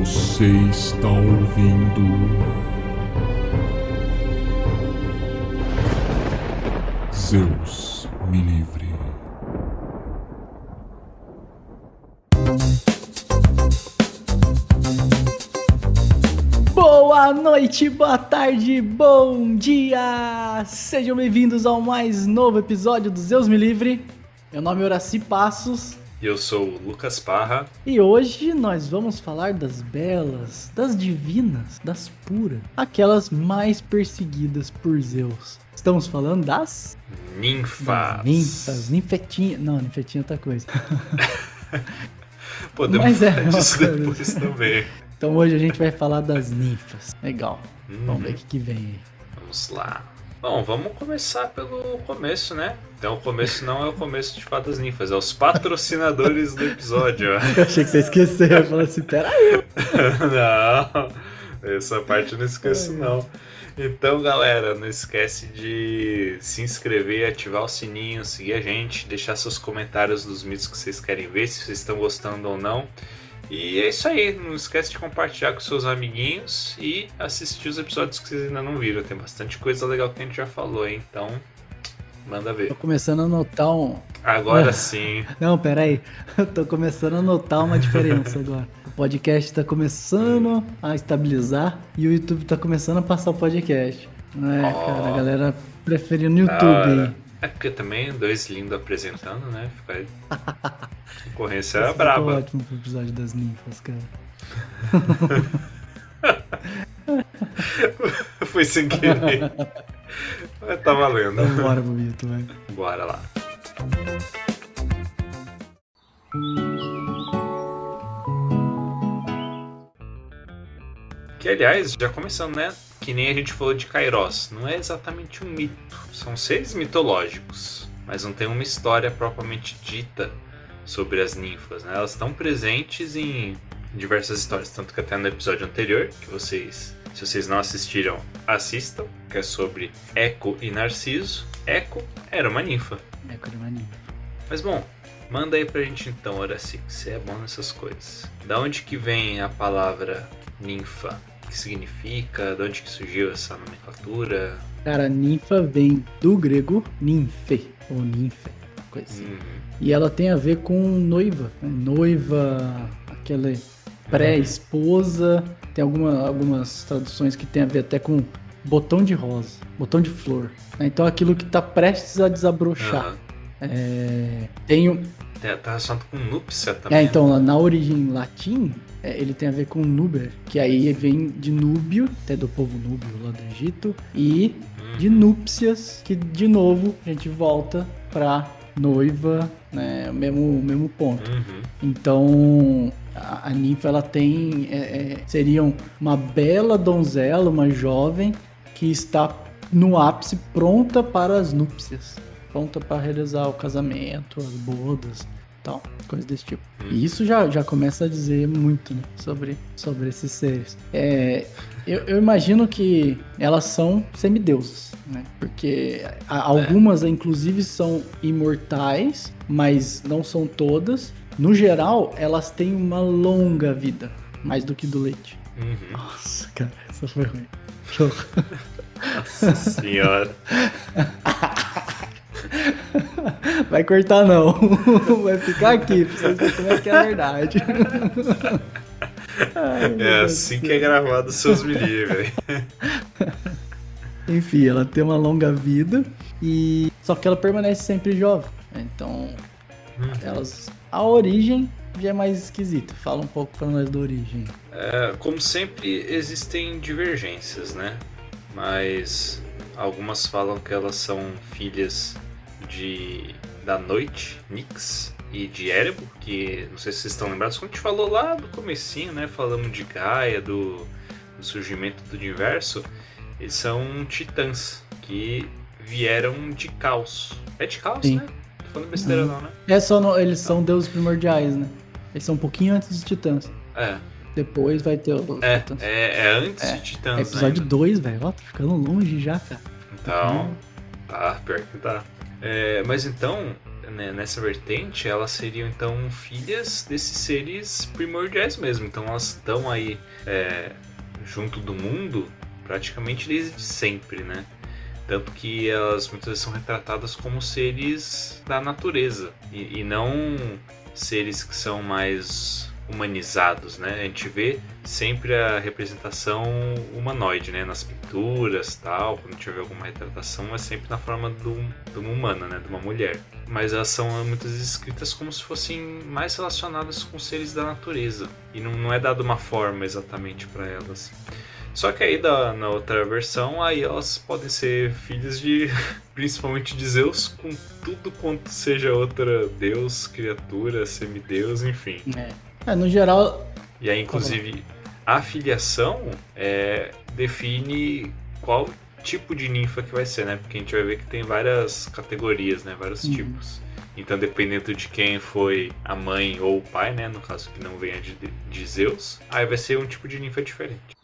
Você está ouvindo. Zeus me livre. Boa noite, boa tarde, bom dia! Sejam bem-vindos ao mais novo episódio do Zeus Me Livre. Meu nome é Horaci Passos eu sou o Lucas Parra. e hoje nós vamos falar das belas, das divinas, das puras, aquelas mais perseguidas por Zeus. Estamos falando das, Ninfas. das ninfas, ninfetinha. Não, ninfetinha é outra coisa. Podemos Mas é falar disso depois também. Então hoje a gente vai falar das ninfas. Legal. Vamos Uhum. ver o que, que vem aí. Vamos lá. Bom, vamos começar pelo começo, né? Então o começo não é o começo de Fadas Ninfas, é os patrocinadores do episódio. Eu achei que você esqueceu. Eu falei assim, peraí. não, essa parte eu não esqueço não. Então, galera, não esquece de se inscrever, ativar o sininho, seguir a gente, deixar seus comentários dos mitos que vocês querem ver, se vocês estão gostando ou não. E é isso aí, não esquece de compartilhar com seus amiguinhos e assistir os episódios que vocês ainda não viram. Tem bastante coisa legal que a gente já falou, hein? Então, manda ver. Tô começando a notar um. Agora Ah. sim. Não, peraí. Eu tô começando a notar uma diferença agora. O podcast tá começando a estabilizar e o YouTube tá começando a passar o podcast. É, Ó. cara? A galera preferindo o YouTube hora. É porque também dois lindos apresentando, né? Fica aí. Concorrência é braba. ótimo pro episódio das ninfas, cara. Foi sem querer. Mas tá valendo. Então bora, Bobito, vai. Bora lá. Que aliás, já começando, né? Que nem a gente falou de Kairos, não é exatamente um mito. São seres mitológicos, mas não tem uma história propriamente dita sobre as ninfas, né? Elas estão presentes em diversas histórias, tanto que até no episódio anterior, que vocês, se vocês não assistiram, assistam, que é sobre Eco e Narciso. Eco era uma ninfa. É, cara, uma ninfa. Mas bom, manda aí pra gente então, Horaci, que você é bom nessas coisas. Da onde que vem a palavra ninfa? Que significa? De onde que surgiu essa nomenclatura? Cara, ninfa vem do grego ninfe, ou ninfe, coisa assim. Uhum. E ela tem a ver com noiva. né? Noiva, aquela pré-esposa. Tem alguma, algumas traduções que tem a ver até com botão de rosa, botão de flor. né? Então aquilo que tá prestes a desabrochar. Aham. É, tem Tá- Tá relacionado com núpcia também. é, então, na origem latim, é, ele tem a ver com Nuber, que aí vem de Núbio, até do povo núbio lá do Egito, e Uhum. de núpcias, que de novo a gente volta pra noiva, né, o mesmo, o mesmo ponto. Uhum. Então, a, a ninfa, ela tem, é, é, seriam uma bela donzela, uma jovem, que está no ápice pronta para as núpcias. Pronta para realizar o casamento, as bodas, tal, coisa desse tipo. E isso já, já começa a dizer muito né, sobre, sobre esses seres. É, eu, eu imagino que elas são semideusas, né? Porque a- algumas, inclusive, são imortais, mas não são todas. No geral, elas têm uma longa vida, mais do que do leite. Uhum. Nossa, cara, essa foi ruim. Nossa senhora. Vai cortar não. Vai ficar aqui pra vocês verem como é que é a verdade. Ai, É assim que é gravado os seus me livre. Enfim, ela tem uma longa vida e só que ela permanece sempre jovem. Então, elas a origem já é mais esquisita. Fala um pouco pra nós da origem. É, como sempre, existem divergências, né? Mas algumas falam que elas são filhas de da noite, Nix, e de Erebo, que não sei se vocês estão lembrados, quando a gente falou lá do comecinho, né? Falamos de Gaia, do, do surgimento do universo. Eles são titãs que vieram de caos. É de caos, Sim. né? Tô falando besteira não, né? É só no- eles são deuses primordiais, né? Eles são um pouquinho antes dos titãs. É, Depois vai ter os é, titãs. é, é antes É, de titãs, É episódio né? 2, velho. Ó, tá ficando longe já, cara. Então, Uhum. tá, pior que tá. É, mas então, né, nessa vertente, elas seriam então filhas desses seres primordiais mesmo. Então elas estão aí é, junto do mundo praticamente desde sempre, né? Tanto que elas muitas vezes são retratadas como seres da natureza e, e não seres que são mais humanizados, né? A gente vê sempre a representação humanoide, né? Nas pinturas, tal, quando tiver alguma retratação é sempre na forma de uma humana, né? De uma mulher. Mas elas são muitas escritas como se fossem mais relacionadas com seres da natureza e não, não é dado uma forma exatamente para elas. Só que aí da, na outra versão, aí elas podem ser filhas de principalmente de Zeus com tudo quanto seja outra deus, criatura, semideus, enfim. É. é no geral. E aí, inclusive, a filiação é, define qual tipo de ninfa que vai ser, né? Porque a gente vai ver que tem várias categorias, né? Vários uhum. tipos. Então, dependendo de quem foi a mãe ou o pai, né? No caso que não venha de, de Zeus, aí vai ser um tipo de ninfa diferente.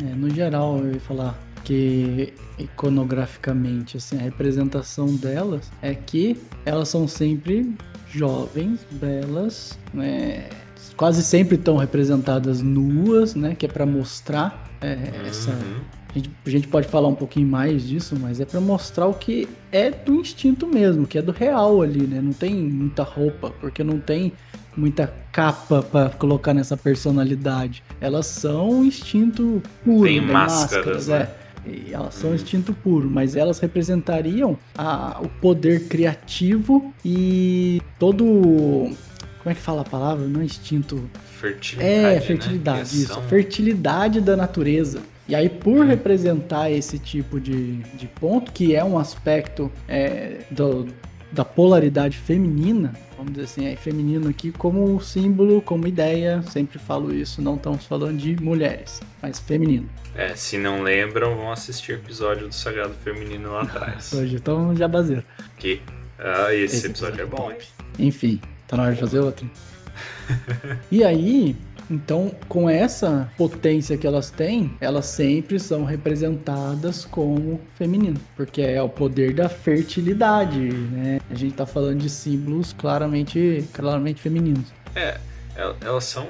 É, no geral, eu ia falar que iconograficamente, assim, a representação delas é que elas são sempre jovens, belas, né? quase sempre estão representadas nuas, né? Que é para mostrar é, uhum. essa a gente, a gente, pode falar um pouquinho mais disso, mas é para mostrar o que é do instinto mesmo, que é do real ali, né? Não tem muita roupa, porque não tem muita capa para colocar nessa personalidade. Elas são instinto puro, tem, tem máscaras, máscaras né? é. E elas são instinto puro, mas elas representariam a, o poder criativo e todo. Como é que fala a palavra? Não é instinto. Fertilidade. É, né? fertilidade, né? isso. Fertilidade da natureza. E aí, por representar esse tipo de, de ponto, que é um aspecto é, do, da polaridade feminina, vamos dizer assim, é feminino aqui como símbolo, como ideia, sempre falo isso, não estamos falando de mulheres, mas feminino. É, se não lembram, vão assistir o episódio do Sagrado Feminino lá atrás. Hoje, então já baseiro. Que? Ah, esse, esse episódio, episódio, é bom, hein? Enfim, tá na hora de fazer outro. e aí, então, com essa potência que elas têm, elas sempre são representadas como feminino, porque é o poder da fertilidade, né? A gente tá falando de símbolos claramente, claramente femininos. É, elas são,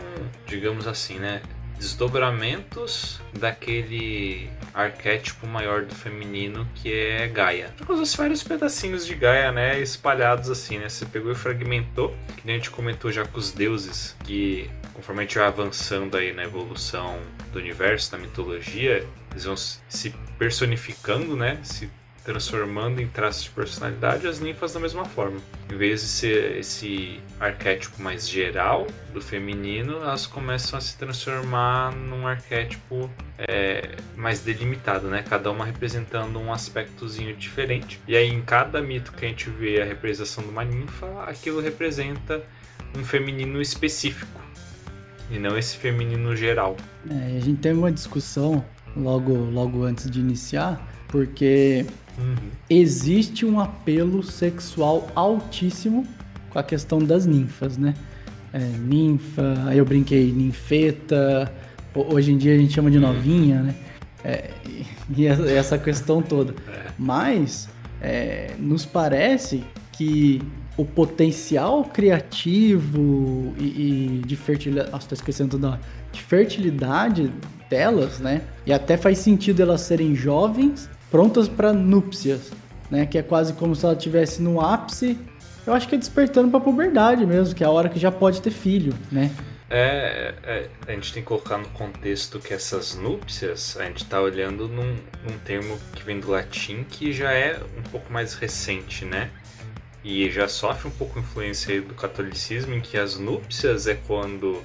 digamos assim, né? Desdobramentos daquele arquétipo maior do feminino que é Gaia. Como se vários pedacinhos de Gaia, né, espalhados assim, né? Você pegou e fragmentou, que nem a gente comentou já com os deuses, que conforme a gente vai avançando aí na evolução do universo, da mitologia, eles vão se personificando, né? Se transformando em traços de personalidade as ninfas da mesma forma. Em vez de ser esse arquétipo mais geral do feminino, elas começam a se transformar num arquétipo é, mais delimitado, né? Cada uma representando um aspectozinho diferente. E aí em cada mito que a gente vê a representação de uma ninfa, aquilo representa um feminino específico e não esse feminino geral. É, a gente teve uma discussão logo, logo antes de iniciar, porque uhum. existe um apelo sexual altíssimo com a questão das ninfas, né? É, ninfa, aí eu brinquei, ninfeta, hoje em dia a gente chama de uhum. novinha, né? É, e essa questão toda. É. Mas é, nos parece que o potencial criativo e, e de fertilidade. Nossa, tô esquecendo da. De fertilidade delas, né? E até faz sentido elas serem jovens, prontas para núpcias, né? Que é quase como se ela estivesse no ápice. Eu acho que é despertando para puberdade mesmo, que é a hora que já pode ter filho, né? É, é, a gente tem que colocar no contexto que essas núpcias, a gente está olhando num, num termo que vem do latim que já é um pouco mais recente, né? e já sofre um pouco influência do catolicismo, em que as núpcias é quando,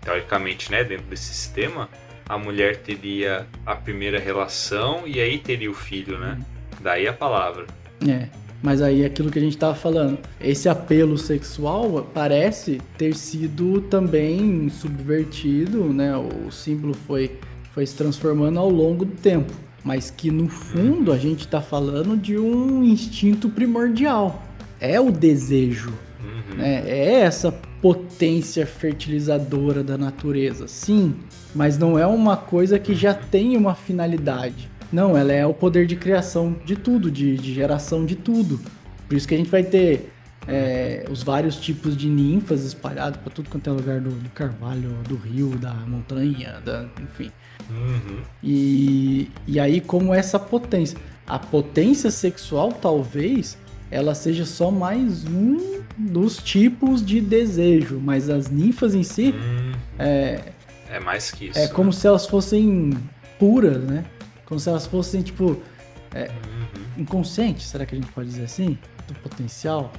teoricamente, né, dentro desse sistema, a mulher teria a primeira relação e aí teria o filho, né? Daí a palavra. É. Mas aí aquilo que a gente estava falando, esse apelo sexual parece ter sido também subvertido, né? O símbolo foi, foi se transformando ao longo do tempo. Mas que no fundo a gente está falando de um instinto primordial, é o desejo, uhum. né? é essa potência fertilizadora da natureza, sim, mas não é uma coisa que já tem uma finalidade. Não, ela é o poder de criação de tudo, de, de geração de tudo. Por isso que a gente vai ter é, os vários tipos de ninfas espalhados para tudo quanto é lugar do, do, carvalho, do rio, da montanha, da, enfim. Uhum. E, e aí, como essa potência. A potência sexual, talvez, ela seja só mais um dos tipos de desejo, mas as ninfas em si Hum, é, é mais que isso. é como se elas fossem puras, né? Como se elas fossem, tipo, Uhum. inconscientes, será que a gente pode dizer assim? Do potencial?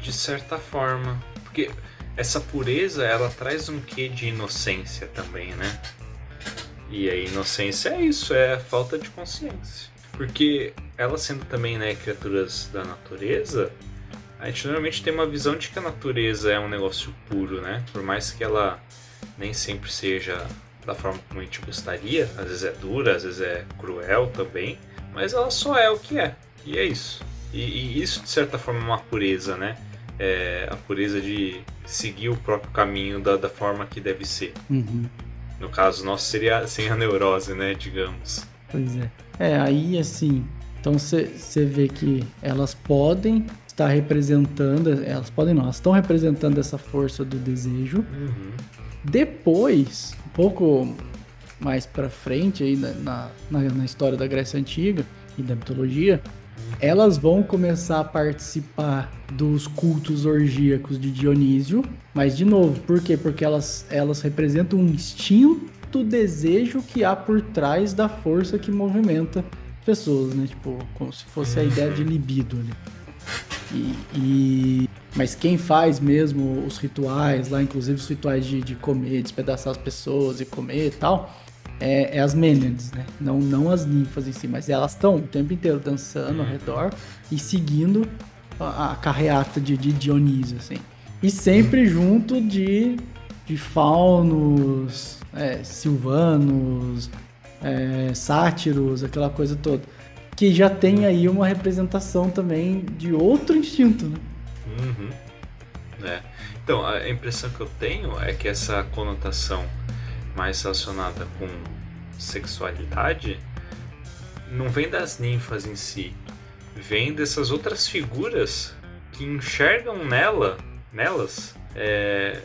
De certa forma. Porque essa pureza, ela traz um quê de inocência também, né? E a inocência é isso, é a falta de consciência. Porque elas sendo também, né, criaturas da natureza, a gente normalmente tem uma visão de que a natureza é um negócio puro, né? Por mais que ela nem sempre seja da forma como a gente gostaria, às vezes é dura, às vezes é cruel também, mas ela só é o que é, e é isso. E, e isso, de certa forma, é uma pureza, né? É a pureza de seguir o próprio caminho da, da forma que deve ser. Uhum. No caso nosso, seria sem a neurose, né? Digamos. Pois é. É, aí assim, então você vê que elas podem estar representando, elas podem não, elas estão representando essa força do desejo. Uhum. Depois, um pouco mais pra frente aí na, na, na- na história da Grécia Antiga e da mitologia, elas vão começar a participar dos cultos orgíacos de Dionísio, mas de novo, por quê? Porque elas, elas representam um instinto desejo que há por trás da força que movimenta pessoas, né? Tipo, como se fosse a ideia de libido ali. E, e- Mas quem faz mesmo os rituais lá, inclusive os rituais de, de comer, despedaçar as pessoas e comer e tal, é, é as Mênades, né? Não, não as ninfas em si, mas elas estão o tempo inteiro dançando ao redor e seguindo a, a carreata de, de Dionísio, assim. E sempre junto de, de faunos, é, silvanos, é, sátiros, aquela coisa toda. Que já tem aí uma representação também de outro instinto, né? Uhum. É. Então, a impressão que eu tenho é que essa conotação mais relacionada com sexualidade não vem das ninfas em si, vem dessas outras figuras que enxergam nela, nelas, é,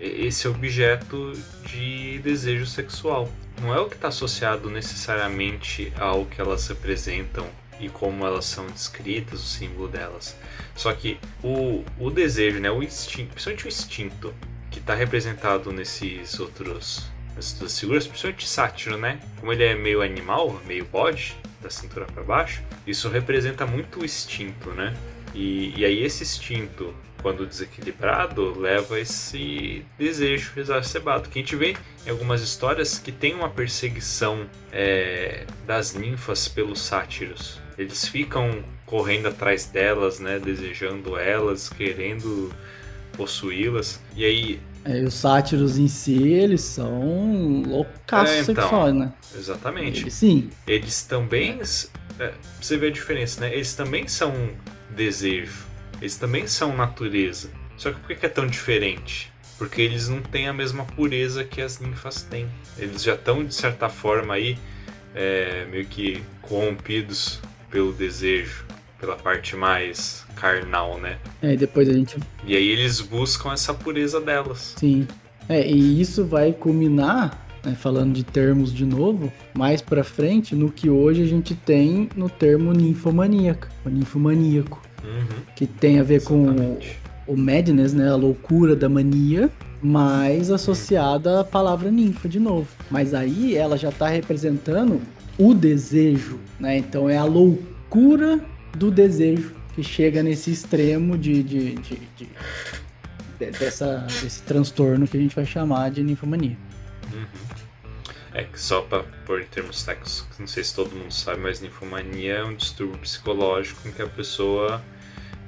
esse objeto de desejo sexual. Não é o que está associado necessariamente ao que elas representam e como elas são descritas, o símbolo delas. Só que o, o desejo, né, o instinto, principalmente o instinto, que está representado nesses outros nessas figuras, principalmente sátiro, né? Como ele é meio animal, meio bode, da cintura para baixo, isso representa muito o instinto, né? E, e aí esse instinto, quando desequilibrado, leva esse desejo exacerbado. Que a gente vê em algumas histórias que tem uma perseguição é, das ninfas pelos sátiros. Eles ficam correndo atrás delas, né? Desejando elas, querendo possuí-las. E aí É, os sátiros em si, eles são loucaços É, então. sexuais, né? Exatamente. Eles, sim. Eles também. É, você ver a diferença, né? Eles também são desejo. Eles também são natureza. Só que por que é tão diferente? Porque eles não têm a mesma pureza que as ninfas têm. Eles já estão, de certa forma, aí, é, meio que corrompidos pelo desejo, pela parte mais carnal, né? É, e depois a gente. E aí eles buscam essa pureza delas. Sim. É, e isso vai culminar, né, falando de termos de novo, mais pra frente, no que hoje a gente tem no termo ninfomaníaca, o ninfomaníaco, Uhum, que tem a ver com exatamente. o madness, né, a loucura da mania, mais associada à palavra ninfa de novo. Mas aí ela já tá representando o desejo, né? Então é a loucura do desejo que chega nesse extremo de, de, de- de- de- dessa, desse transtorno que a gente vai chamar de ninfomania. É que só pra pôr em termos técnicos, não sei se todo mundo sabe, mas ninfomania é um distúrbio psicológico em que a pessoa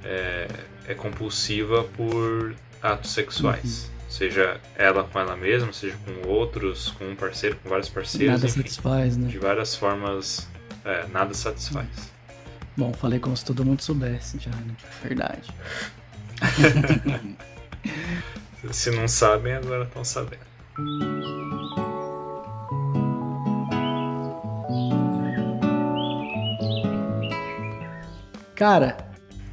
é, é compulsiva por atos sexuais. Seja ela com ela mesma, seja com outros, com um parceiro, com vários parceiros, Nada enfim. satisfaz, né? De várias formas, é, nada satisfaz. Bom, falei como se todo mundo soubesse já, né? Verdade. Se não sabem, agora estão sabendo. Cara,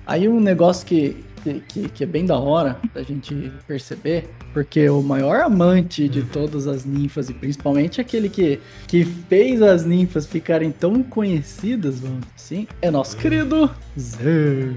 aí um negócio que, que, que, é bem da hora da gente perceber, porque o maior amante de todas as ninfas, e principalmente aquele que, que fez as ninfas ficarem tão conhecidas, vamos dizer assim, é nosso querido Zero.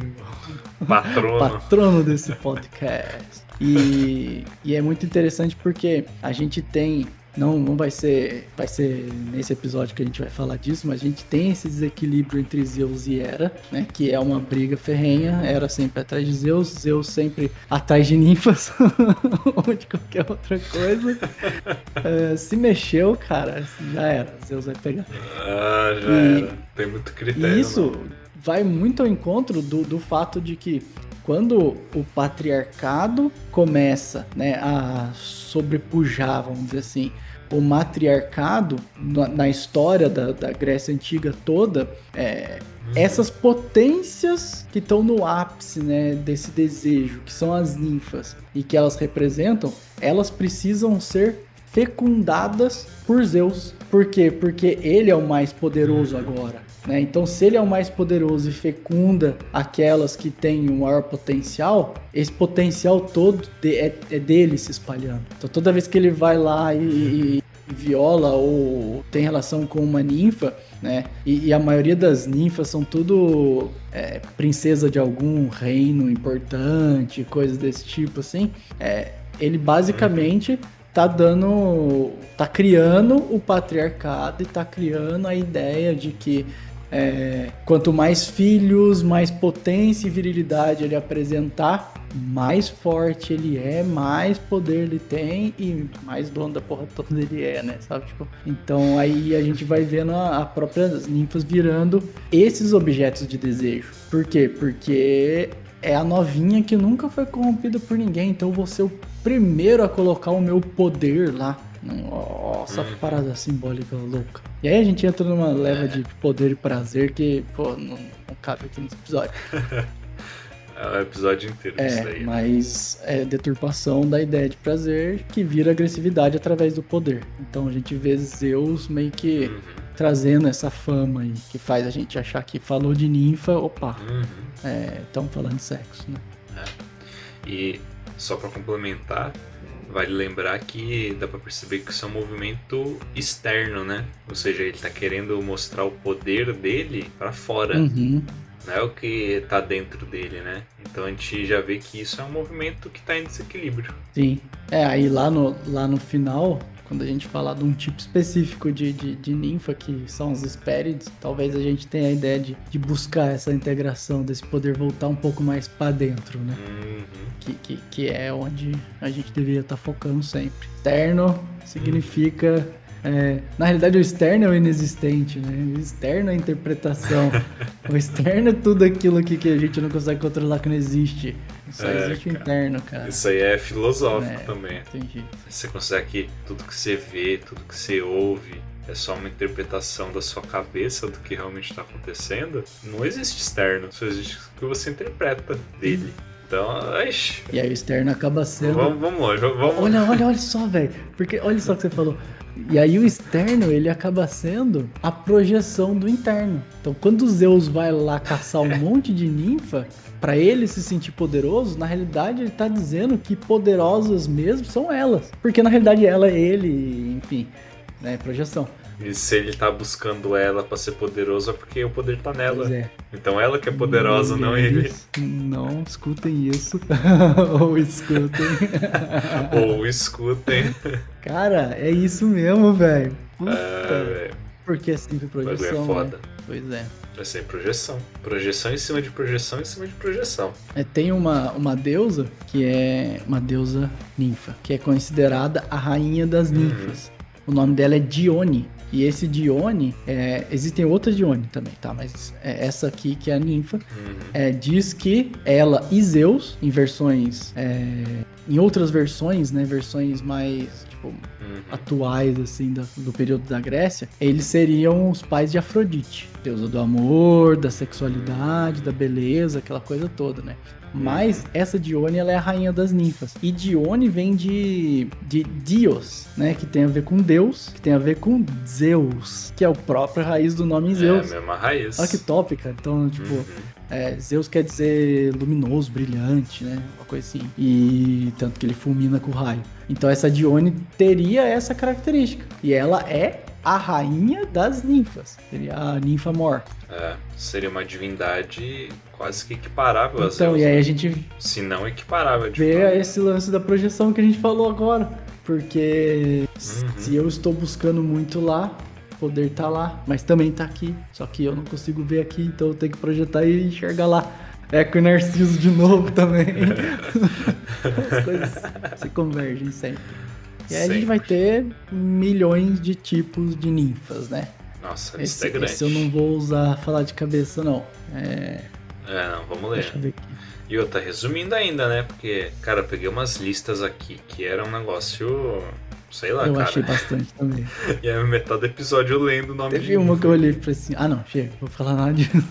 Patrono. Patrono desse podcast. E, e é muito interessante porque a gente tem não, não vai ser vai ser nesse episódio que a gente vai falar disso, mas a gente tem esse desequilíbrio entre Zeus e Hera, né? Que é uma briga ferrenha. Hera sempre atrás de Zeus, Zeus sempre atrás de ninfas, ou de qualquer outra coisa. uh, se mexeu, cara, já era. Zeus vai pegar. Ah, já e, era. Tem muito critério. E isso não. vai muito ao encontro do, do fato de que quando o patriarcado começa né, a sobrepujar, vamos dizer assim, o matriarcado na, na história da, da, Grécia Antiga toda, é, essas potências que estão no ápice né, desse desejo, que são as ninfas, e que elas representam, elas precisam ser fecundadas por Zeus. Por quê? Porque ele é o mais poderoso agora. Né? Então, se ele é o mais poderoso e fecunda aquelas que têm um maior potencial, esse potencial todo de, é, é, dele se espalhando. Então, toda vez que ele vai lá e, e, e viola ou tem relação com uma ninfa, né? E, e a maioria das ninfas são tudo é, princesa de algum reino importante, coisas desse tipo, assim. É, ele basicamente tá dando. tá criando o patriarcado e tá criando a ideia de que é, quanto mais filhos, mais potência e virilidade ele apresentar, mais forte ele é, mais poder ele tem e mais dono da porra toda ele é, né? Sabe? Tipo, então aí a gente vai vendo a, a própria ninfas virando esses objetos de desejo. Por quê? Porque é a novinha que nunca foi corrompida por ninguém, então eu vou ser o primeiro a colocar o meu poder lá. Nossa, parada simbólica louca. E aí a gente entra numa leva de poder e prazer que, pô, não, não cabe aqui nesse episódio. É o episódio inteiro é, aí, né? Mas é deturpação da ideia de prazer que vira agressividade através do poder. Então a gente vê Zeus meio que uhum. trazendo essa fama aí, que faz a gente achar que falou de ninfa, opa, estão uhum. é, falando de sexo, né? É. E só para complementar, Vale lembrar que dá para perceber que isso é um movimento externo, né? Ou seja, ele tá querendo mostrar o poder dele para fora. Uhum. Não é o que tá dentro dele, né? Então a gente já vê que isso é um movimento que tá em desequilíbrio. Sim. É, aí lá no, lá no final, quando a gente falar de um tipo específico de, de, de ninfa, que são os Hespérides, talvez a gente tenha a ideia de, de buscar essa integração, desse poder voltar um pouco mais para dentro, né? Uhum. Que, que, que, é onde a gente deveria estar tá focando sempre. Externo significa. Uhum é, na realidade, o externo é o inexistente, né? O externo é a interpretação. o externo é tudo aquilo que, que a gente não consegue controlar que não existe. Só é, existe o interno, cara. Isso aí é filosófico é, também. Entendi. Você consegue que tudo que você vê, tudo que você ouve, é só uma interpretação da sua cabeça do que realmente está acontecendo, não existe externo, só existe o que você interpreta dele. Então, ixi. E aí o externo acaba sendo. Vamos, vamos longe, vamos. Olha, olha, olha só, velho. Porque olha só o que você falou. E aí o externo, ele acaba sendo a projeção do interno. Então, quando Zeus vai lá caçar um monte de ninfa, para ele se sentir poderoso, na realidade ele tá dizendo que poderosas mesmo são elas. Porque na realidade ela ele, enfim, né, projeção. E se ele tá buscando ela para ser poderoso é porque o poder tá nela. É. Então ela que é poderosa, não ele. Não escutem isso. Ou escutem. Ou escutem. Cara, é isso mesmo, velho. É, velho. Porque é sempre projeção. É foda. Né? Pois é. É sempre projeção. Projeção em cima de projeção em cima de projeção. É, tem uma, uma deusa que é uma deusa ninfa, que é considerada a rainha das uhum. ninfas. Uhum. O nome dela é Dione. E esse Dione, é, existem outras Dione também, tá? Mas é essa aqui, que é a ninfa, uhum. é, diz que ela e Zeus, em versões. É, em outras versões, né? Versões mais tipo, uhum. atuais, assim, do, do período da Grécia, eles seriam os pais de Afrodite. deusa do amor, da sexualidade, da beleza, aquela coisa toda, né? Mas essa Dione, ela é a rainha das ninfas. E Dione vem de, de Dios, né? Que tem a ver com Deus, que tem a ver com Zeus, que é o próprio raiz do nome Zeus. É a mesma raiz. Olha que top, cara. Então, tipo, Uhum. é, Zeus quer dizer luminoso, brilhante, né? Uma coisa assim. E tanto que ele fulmina com o raio. Então essa Dione teria essa característica. E ela é a rainha das ninfas. Seria a ninfa mor. É, seria uma divindade quase que equiparável a Então, e aí né? a gente Se não equiparável, de vê fato. esse lance da projeção que a gente falou agora. Porque Uhum. se eu estou buscando muito lá, poder tá lá, mas também tá aqui. Só que eu não consigo ver aqui, então eu tenho que projetar e enxergar lá. Eco e Narciso de novo também. As coisas se convergem sempre. E aí a gente Sempre. vai ter milhões de tipos de ninfas, né? Nossa, a lista Esse, é grande. esse eu não vou usar falar de cabeça, não. É, É, não, vamos ler. deixa eu ver aqui. E eu tá resumindo ainda, né? Porque, cara, eu peguei umas listas aqui que era um negócio. Sei lá, Eu cara. achei bastante também. E aí metade do episódio eu lendo o nome Teve de uma que eu olhei e falei assim, ah não, chega, vou falar nada disso.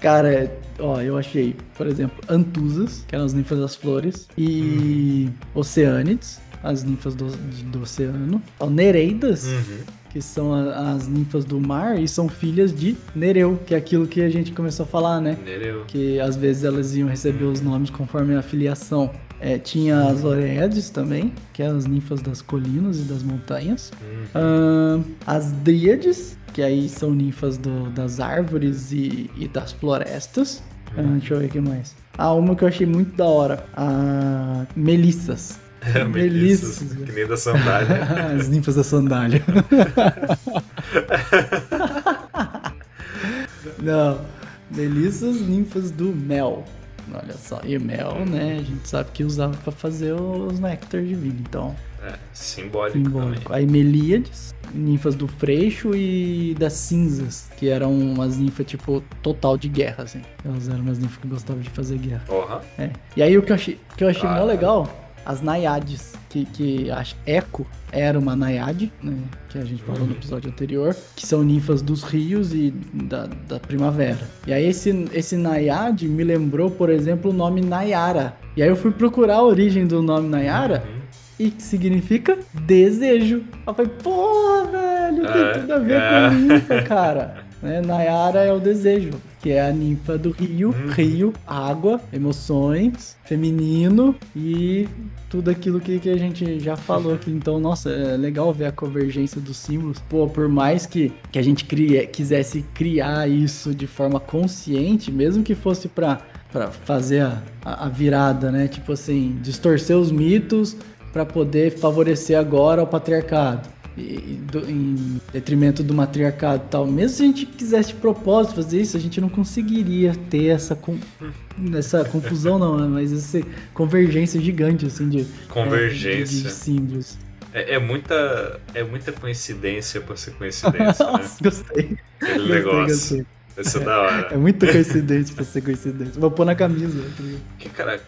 Cara, ó, eu achei, por exemplo, Antusas, que eram as ninfas das flores, e Oceânides, as ninfas do, do oceano, ó, Nereidas, Uhum. Que são a- as ninfas do mar, e são filhas de Nereu, que é aquilo que a gente começou a falar, né? Nereu. que às vezes elas iam receber os nomes conforme a filiação. É, tinha as Oreades também, que é as ninfas das colinas e das montanhas. Uhum. Ahn, as Dríades, que aí são ninfas do- das árvores e, e das florestas. Ah, deixa eu ver o que mais. Ah, uma que eu achei muito da hora. A Melissas. Melissas, Melissas. que nem da sandália. As ninfas da sandália. Não. Melissas, ninfas do mel. Olha só. E mel, né? A gente sabe que usava pra fazer os néctar de vinho. Então, é, simbólico, simbólico. Aí Melíades, ninfas do freixo e das cinzas, que eram umas ninfas, tipo, total de guerra, assim. Elas eram umas ninfas que gostavam de fazer guerra. Porra. É. E aí o que eu achei, que eu achei mó Ah. legal, as naiades, que, que acho Eco era uma naiade, né, que a gente falou no episódio anterior, que são ninfas dos rios e da, da primavera. E aí esse, esse naiade me lembrou, por exemplo, o nome Nayara. E aí eu fui procurar a origem do nome Nayara e que significa desejo. Eu falei, porra, velho, tem É, tudo a ver é. com ninfa, cara. Né? Nayara é o desejo, que é a ninfa do rio, Uhum. rio, água, emoções, feminino e tudo aquilo que, que a gente já falou aqui. Então, nossa, é legal ver a convergência dos símbolos. Pô, por mais que, que a gente crie, quisesse criar isso de forma consciente, mesmo que fosse pra, pra fazer a, a, a virada, né? Tipo assim, distorcer os mitos para poder favorecer agora o patriarcado. Do- em detrimento do matriarcado e tal. Mesmo se a gente quisesse de propósito fazer isso, a gente não conseguiria ter essa, com, essa confusão, não, né? mas essa convergência gigante, assim, de, Convergência. de, de símbolos. É, é muita, é muita coincidência pra ser coincidência, né? Nossa, gostei. Aquele Gostei, negócio. gostei. Isso é da hora. É muita coincidência pra ser coincidência. Vou pôr na camisa. tá? Porque, cara,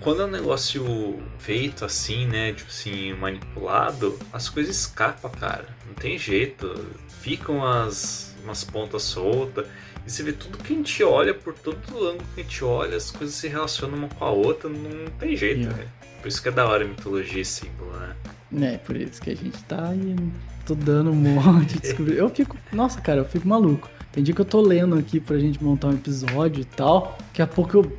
quando é um negócio feito assim, né? Tipo assim, manipulado, as coisas escapam, cara. Não tem jeito. Ficam as umas pontas soltas. E você vê tudo que a gente olha, por todo ângulo que a gente olha, as coisas se relacionam uma com a outra, não tem jeito, Yeah. velho. Por isso que é da hora a mitologia e símbolo, né? É, por isso que a gente tá aí estudando um monte, descobrir. Eu fico, nossa, cara, eu fico maluco. Tem dia que eu tô lendo aqui pra gente montar um episódio e tal, daqui a pouco eu,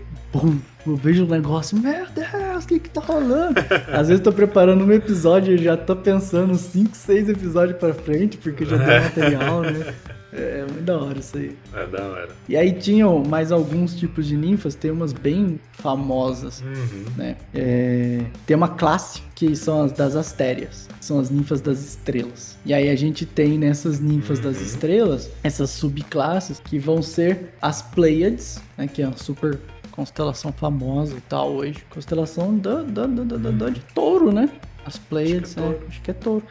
eu vejo um negócio, meu Deus, o que que tá rolando? Às vezes eu tô preparando um episódio e já tô pensando 5, 6 episódios pra frente, porque já tem material, né? É muito da hora isso aí. É da hora. E aí tinham mais alguns tipos de ninfas, tem umas bem famosas Uhum. né? É, tem uma classe que são as das astérias, são as ninfas das estrelas. E aí a gente tem nessas ninfas das Uhum. estrelas essas subclasses que vão ser as Pleiades, né? Que é uma super constelação famosa e tal hoje. Constelação da, da, da, da, da- de touro, né? As Pleiades, Acho que é é, touro. acho que é touro.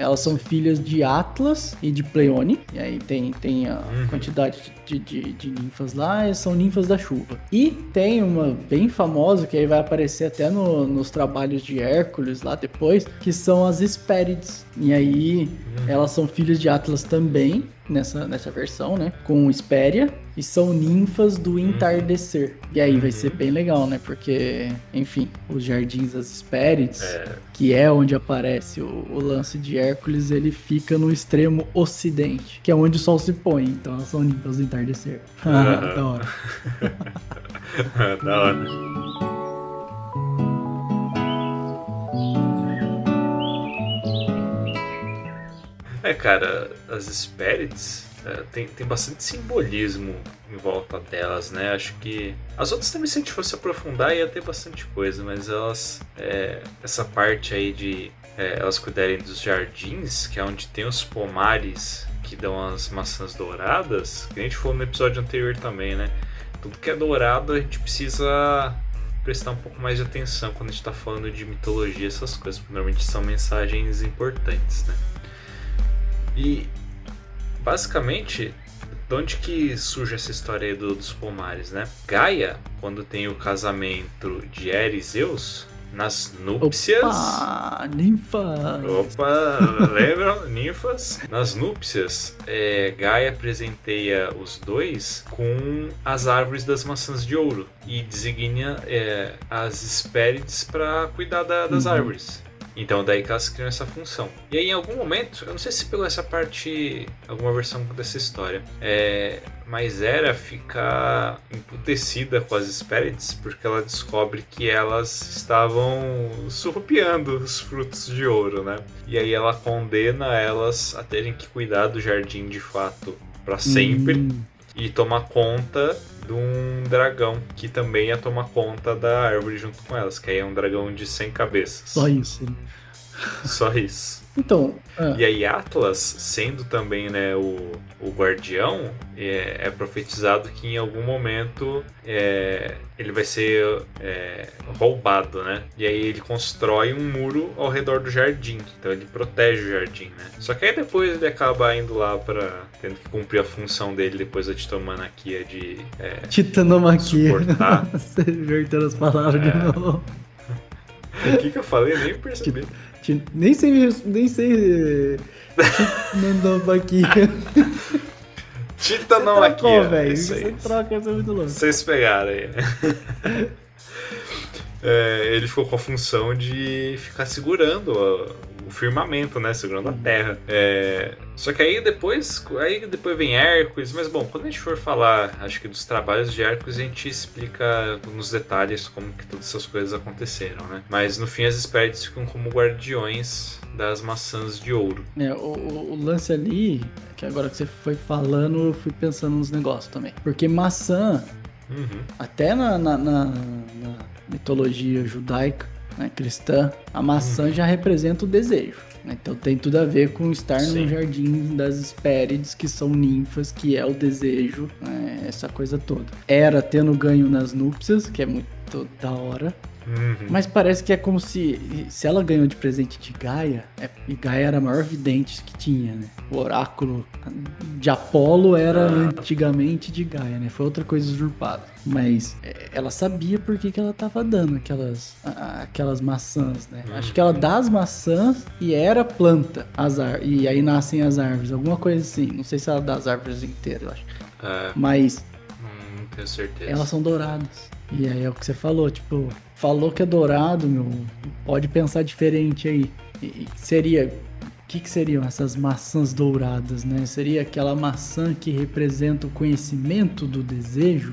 Elas são filhas de Atlas e de Pleione. E aí tem, tem a Uhum. quantidade de, de, de ninfas lá, são ninfas da chuva. E tem uma bem famosa, que aí vai aparecer até no- nos trabalhos de Hércules lá depois, que são as Hespérides. E aí elas são filhas de Atlas também, nessa, nessa versão, né? Com Hespéria. E são ninfas do entardecer. E aí vai ser bem legal, né? Porque, enfim, os jardins das Hespérides, É, que é onde aparece o, o lance de Hércules, ele fica no extremo ocidente, que é onde o sol se põe. Então elas são ninfas do entardecer. Aham. da hora. da hora. É, cara, as Spirits é, tem, tem bastante simbolismo em volta delas, né? Acho que as outras também, se a gente fosse aprofundar, ia ter bastante coisa, mas elas. é, essa parte aí de é, elas cuidarem dos jardins, que é onde tem os pomares que dão as maçãs douradas, que a gente falou no episódio anterior também, né? Tudo que é dourado a gente precisa prestar um pouco mais de atenção quando a gente está falando de mitologia, essas coisas, porque normalmente são mensagens importantes, né? E basicamente, de onde que surge essa história aí do- dos pomares, né? Gaia, quando tem o casamento de e Zeus, nas núpcias. Opa, ninfa! Opa, lembram? Ninfas? Nas núpcias, é, Gaia presenteia os dois com as árvores das maçãs de ouro e designa é, as Hespérides para cuidar da- das Uhum. árvores. Então daí que elas criam essa função. E aí em algum momento, eu não sei se pegou essa parte, alguma versão dessa história, é, mas Hera fica emputecida com as Hespérides porque ela descobre que elas estavam surrupiando os frutos de ouro, né? E aí ela condena elas a terem que cuidar do jardim de fato para sempre Hum, e tomar conta de um dragão que também ia tomar conta da árvore junto com elas, que aí é um dragão de 100 cabeças. só isso. Só isso. Então, ah, E aí Atlas, sendo também né, o, o guardião, é, é profetizado que em algum momento é, ele vai ser é, roubado, né? E aí ele constrói um muro ao redor do jardim, então ele protege o jardim, né? Só que aí depois ele acaba indo lá para tendo que cumprir a função dele depois da Titanomaquia de é, titanomaquia. suportar. Você invertendo as palavras de É. novo. o que, que eu falei? Nem percebi. Nem sei. Nem sei. Você Titanomaquia. trocou, velho. aí. Você troca, isso é muito louco. Vocês pegaram aí. É, ele ficou com a função de ficar segurando o firmamento, né? Segurando a terra. É, só que aí depois, aí depois vem Hércules, mas bom, quando a gente for falar, acho que dos trabalhos de Hércules, a gente explica nos detalhes como que todas essas coisas aconteceram, né? Mas no fim as Hespérides ficam como guardiões das maçãs de ouro. É, o, o- o lance ali, que agora que você foi falando, eu fui pensando nos negócios também. Porque maçã, Uhum. até na, na- na- na mitologia judaica, né, cristã, a maçã Uhum. já representa o desejo. Né? Então tem tudo a ver com estar Sim. no jardim das Hespérides, que são ninfas, que é o desejo, né, essa coisa toda. Era tendo ganho nas núpcias, que é muito da hora. Uhum. Mas parece que é como se se ela ganhou de presente de Gaia, é, e Gaia era a maior vidente que tinha, né? O oráculo de Apolo era Ah. antigamente de Gaia, né? Foi outra coisa usurpada. Mas é, ela sabia por que, que ela tava dando aquelas, a- aquelas maçãs, né? Uhum. Acho que ela dá as maçãs e era planta, as ar e aí nascem as árvores, alguma coisa assim. Não sei se ela dá as árvores inteiras, eu acho. É, Mas não tenho certeza. elas são douradas. E aí é o que você falou, tipo, falou que é dourado, meu, pode pensar diferente aí. E, seria, o que, que seriam essas maçãs douradas, né? Seria aquela maçã que representa o conhecimento do desejo,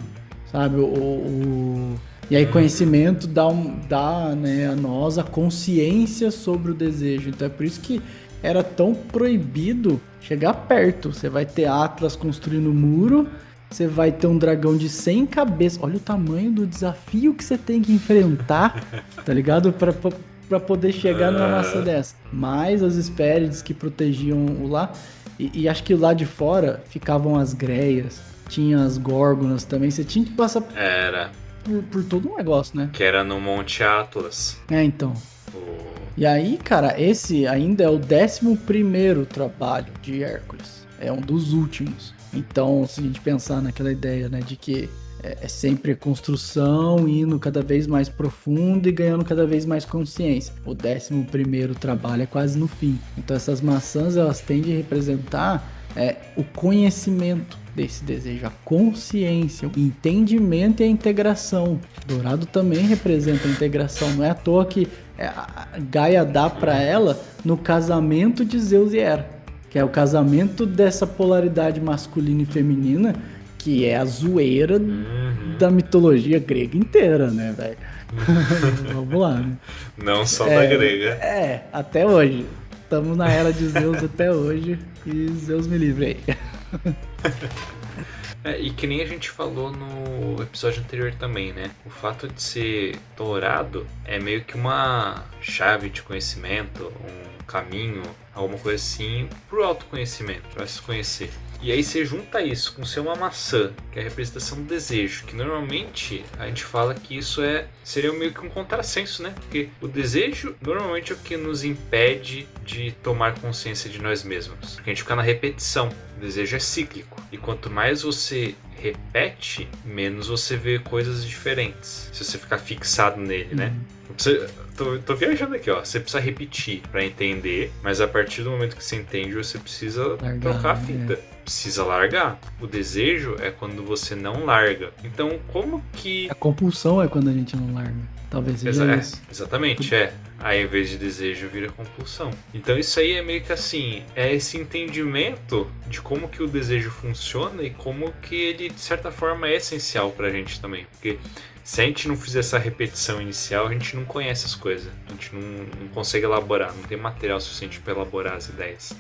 sabe? O, o- e aí conhecimento dá, um, dá né, a nós a consciência sobre o desejo. Então é por isso que era tão proibido chegar perto. Você vai ter Atlas construindo muro, você vai ter um dragão de 100 cabeças. Olha o tamanho do desafio que você tem que enfrentar, tá ligado? Pra, pra, pra poder chegar numa maçã dessa. Mais as Hespérides que protegiam o lá. E, e acho que lá de fora ficavam as greias, tinha as górgonas também. Você tinha que passar Era, por, por todo um negócio, né? que era no Monte Atlas. É, então. O... E aí, cara, esse ainda é o 11 primeiro trabalho de Hércules. É um dos últimos. Então, se a gente pensar naquela ideia, né, de que é, é sempre construção, indo cada vez mais profundo e ganhando cada vez mais consciência. O 11 primeiro trabalho é quase no fim. Então, essas maçãs, elas tendem a representar é, o conhecimento desse desejo, a consciência, o entendimento e a integração. Dourado também representa a integração. Não é à toa que é, Gaia dá para ela no casamento de Zeus e Hera, que é o casamento dessa polaridade masculina e feminina, que é a zoeira Uhum. da mitologia grega inteira, né, velho? Vamos lá, né? Não só É. da grega. É, até hoje. Estamos na era de Zeus até hoje e Zeus me livre aí. É, e que nem a gente falou no episódio anterior também, né? O fato de ser dourado é meio que uma chave de conhecimento, um caminho, alguma coisa assim, pro autoconhecimento, pra se conhecer. E aí você junta isso com ser uma maçã, que é a representação do desejo, que normalmente a gente fala que isso é seria meio que um contrassenso, né? Porque o desejo normalmente é o que nos impede de tomar consciência de nós mesmos. Porque a gente fica na repetição. O desejo é cíclico. E quanto mais você repete, menos você vê coisas diferentes. Se você ficar fixado nele, né? Não precisa- tô, tô viajando aqui, ó. Você precisa repetir pra entender, mas a partir do momento que você entende, você precisa Largar, trocar a né? fita. Precisa largar. O desejo é quando você não larga. Então, como que. A compulsão é quando a gente não larga. Talvez seja Exa- é, isso. exatamente, é. Aí, ao invés de desejo, vira compulsão. Então, isso aí é meio que assim: é esse entendimento de como que o desejo funciona e como que ele, de certa forma, é essencial pra gente também. Porque se a gente não fizer essa repetição inicial, a gente não conhece as coisas. A gente não, não consegue elaborar, não tem material suficiente para elaborar as ideias.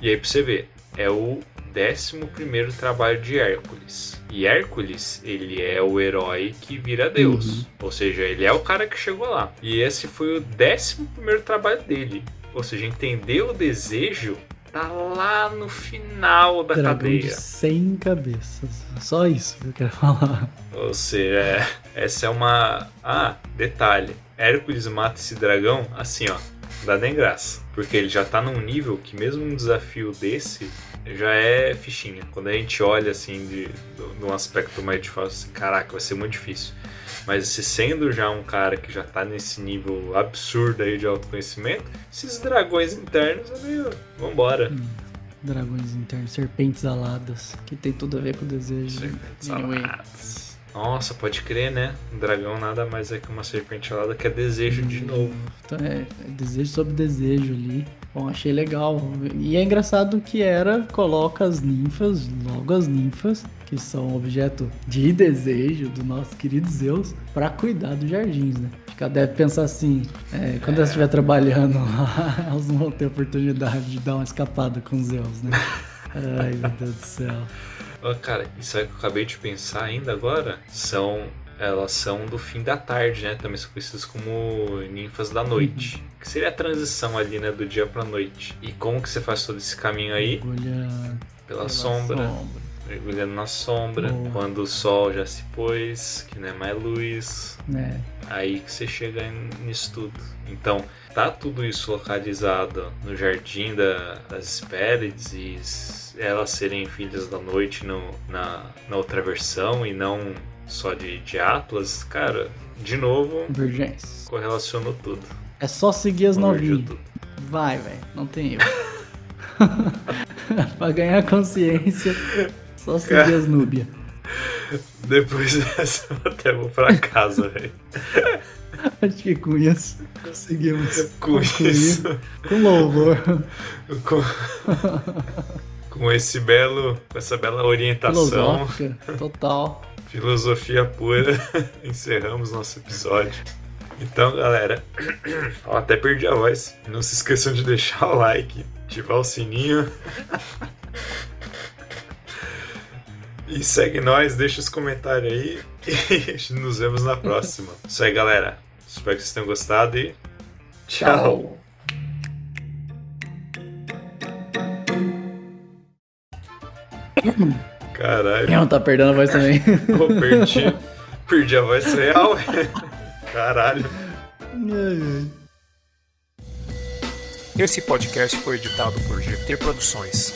E aí, pra você ver, é o 11 trabalho de Hércules. E Hércules, ele é o herói que vira Deus. Uhum. Ou seja, ele é o cara que chegou lá. E esse foi o 11 trabalho dele. Ou seja, entender o desejo tá lá no final da Dragão cadeia. de 100 cabeças. Só isso que eu quero falar. Ou seja, é- essa é uma. Ah, detalhe: Hércules mata esse dragão assim, ó. Dá nem graça. Porque ele já tá num nível que, mesmo um desafio desse, já é fichinha. Quando a gente olha assim, de, de um aspecto mais de fala assim: caraca, vai ser muito difícil. Mas se sendo já um cara que já tá nesse nível absurdo aí de autoconhecimento, esses dragões internos é meio. Vambora. Dragões internos, serpentes aladas, que tem tudo a ver com o desejo. Serpentes Anyway. aladas. Nossa, pode crer, né? Um dragão nada mais é que uma serpente alada que é desejo de novo. Então é, é desejo sobre desejo ali. Bom, achei legal. E é engraçado que era coloca as ninfas, logo as ninfas, que são objeto de desejo do nosso querido Zeus, pra cuidar dos jardins, né? Acho que ela deve pensar assim, é, quando ela estiver trabalhando lá, elas não vão ter oportunidade de dar uma escapada com Zeus, né? Ai, meu Deus do céu. Ó, cara, isso aí que eu acabei de pensar ainda agora são. Elas são do fim da tarde, né? Também são conhecidas como ninfas da noite. Que seria a transição ali, né? Do dia pra noite. E como que você faz todo esse caminho aí? Mergulha Pela pela sombra. sombra. Mergulhando na sombra. Boa. Quando o sol já se pôs, que não é mais luz. né? Aí que você chega nisso tudo. Então, tá tudo isso localizado no jardim da- das Hespérides e elas serem filhas da noite no- na, na outra versão e não só de, de Atlas, cara, de novo, Convergência. correlacionou tudo. É só seguir as novinhas. Vai, velho. Não tem erro. pra ganhar consciência, só seguir Cara. as núbias. Depois dessa, eu até vou pra casa, velho. Acho que com isso conseguimos Com concluir isso, com louvor. com, com esse belo, com essa bela orientação. Filosófica, total. Filosofia pura, encerramos nosso episódio. Então, galera, eu até perdi a voz. Não se esqueçam de deixar o like, ativar o sininho. E segue nós, deixa os comentários aí e nos vemos na próxima. Isso aí, galera. Espero que vocês tenham gostado e tchau. Caralho. Não, tá perdendo a voz também. Pô, perdi, perdi a voz real. Caralho. Esse podcast foi editado por GT Produções.